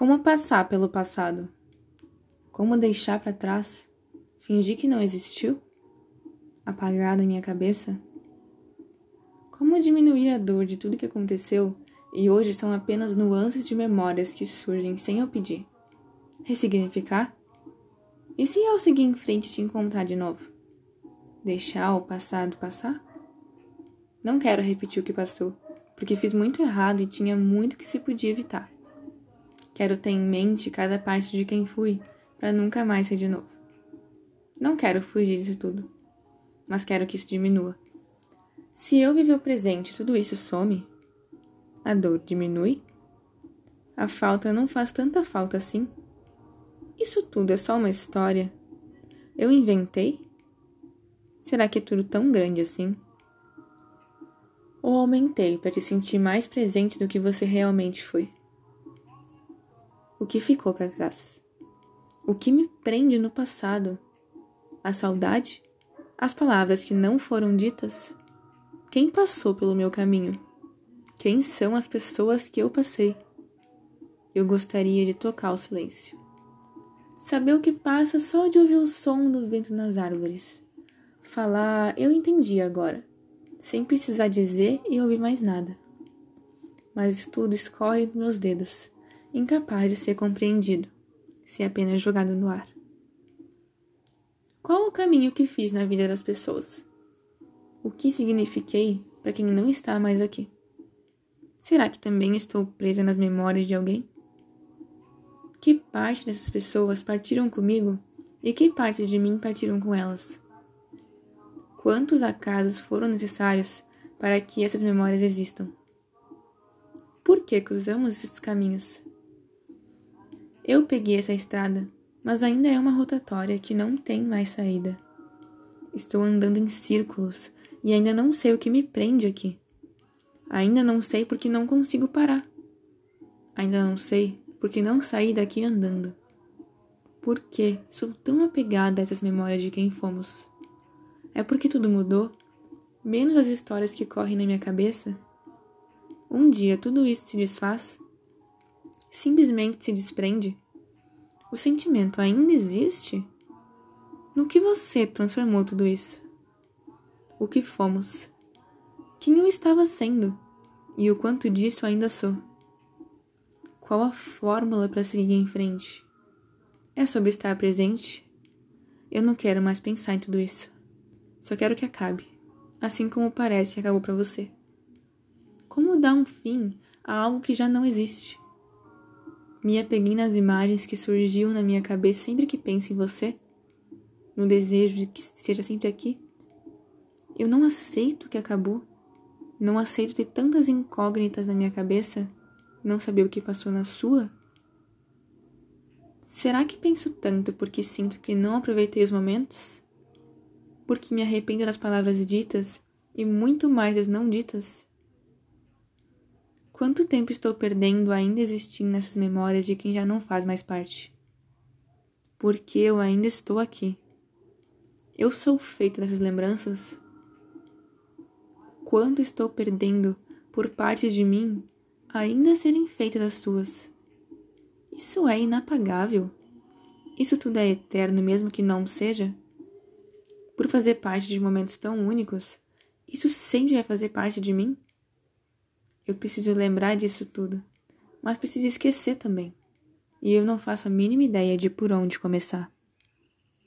Como passar pelo passado? Como deixar para trás? Fingir que não existiu? Apagar da minha cabeça? Como diminuir a dor de tudo que aconteceu e hoje são apenas nuances de memórias que surgem sem eu pedir? Ressignificar? E se eu seguir em frente e te encontrar de novo? Deixar o passado passar? Não quero repetir o que passou, porque fiz muito errado e tinha muito que se podia evitar. Quero ter em mente cada parte de quem fui, para nunca mais ser de novo. Não quero fugir disso tudo, mas quero que isso diminua. Se eu viver o presente tudo isso some, a dor diminui? A falta não faz tanta falta assim? Isso tudo é só uma história? Eu inventei? Será que é tudo tão grande assim? Ou aumentei para te sentir mais presente do que você realmente foi? O que ficou para trás. O que me prende no passado? A saudade? As palavras que não foram ditas? Quem passou pelo meu caminho? Quem são as pessoas que eu passei? Eu gostaria de tocar o silêncio. Saber o que passa só de ouvir o som do vento nas árvores. Falar, eu entendi agora, sem precisar dizer e ouvir mais nada. Mas tudo escorre nos meus dedos incapaz de ser compreendido, se apenas jogado no ar. Qual o caminho que fiz na vida das pessoas? O que signifiquei para quem não está mais aqui? Será que também estou presa nas memórias de alguém? Que parte dessas pessoas partiram comigo e que partes de mim partiram com elas? Quantos acasos foram necessários para que essas memórias existam? Por que cruzamos esses caminhos? Eu peguei essa estrada, mas ainda é uma rotatória que não tem mais saída. Estou andando em círculos e ainda não sei o que me prende aqui. Ainda não sei porque não consigo parar. Ainda não sei porque não saí daqui andando. Por que sou tão apegada a essas memórias de quem fomos? É porque tudo mudou? Menos as histórias que correm na minha cabeça? Um dia tudo isso se desfaz? simplesmente se desprende? O sentimento ainda existe? No que você transformou tudo isso? O que fomos? Quem eu estava sendo? E o quanto disso ainda sou? Qual a fórmula para seguir em frente? É sobre estar presente? Eu não quero mais pensar em tudo isso. Só quero que acabe, assim como parece acabou para você. Como dar um fim a algo que já não existe? Me apeguei nas imagens que surgiam na minha cabeça sempre que penso em você, no desejo de que esteja sempre aqui. Eu não aceito que acabou. Não aceito ter tantas incógnitas na minha cabeça, não saber o que passou na sua. Será que penso tanto porque sinto que não aproveitei os momentos? Porque me arrependo das palavras ditas e muito mais das não ditas? Quanto tempo estou perdendo ainda existindo nessas memórias de quem já não faz mais parte? Porque eu ainda estou aqui. Eu sou feito dessas lembranças? Quanto estou perdendo por partes de mim ainda serem feitas das suas? Isso é inapagável. Isso tudo é eterno, mesmo que não seja? Por fazer parte de momentos tão únicos, isso sempre vai fazer parte de mim? Eu preciso lembrar disso tudo, mas preciso esquecer também. E eu não faço a mínima ideia de por onde começar.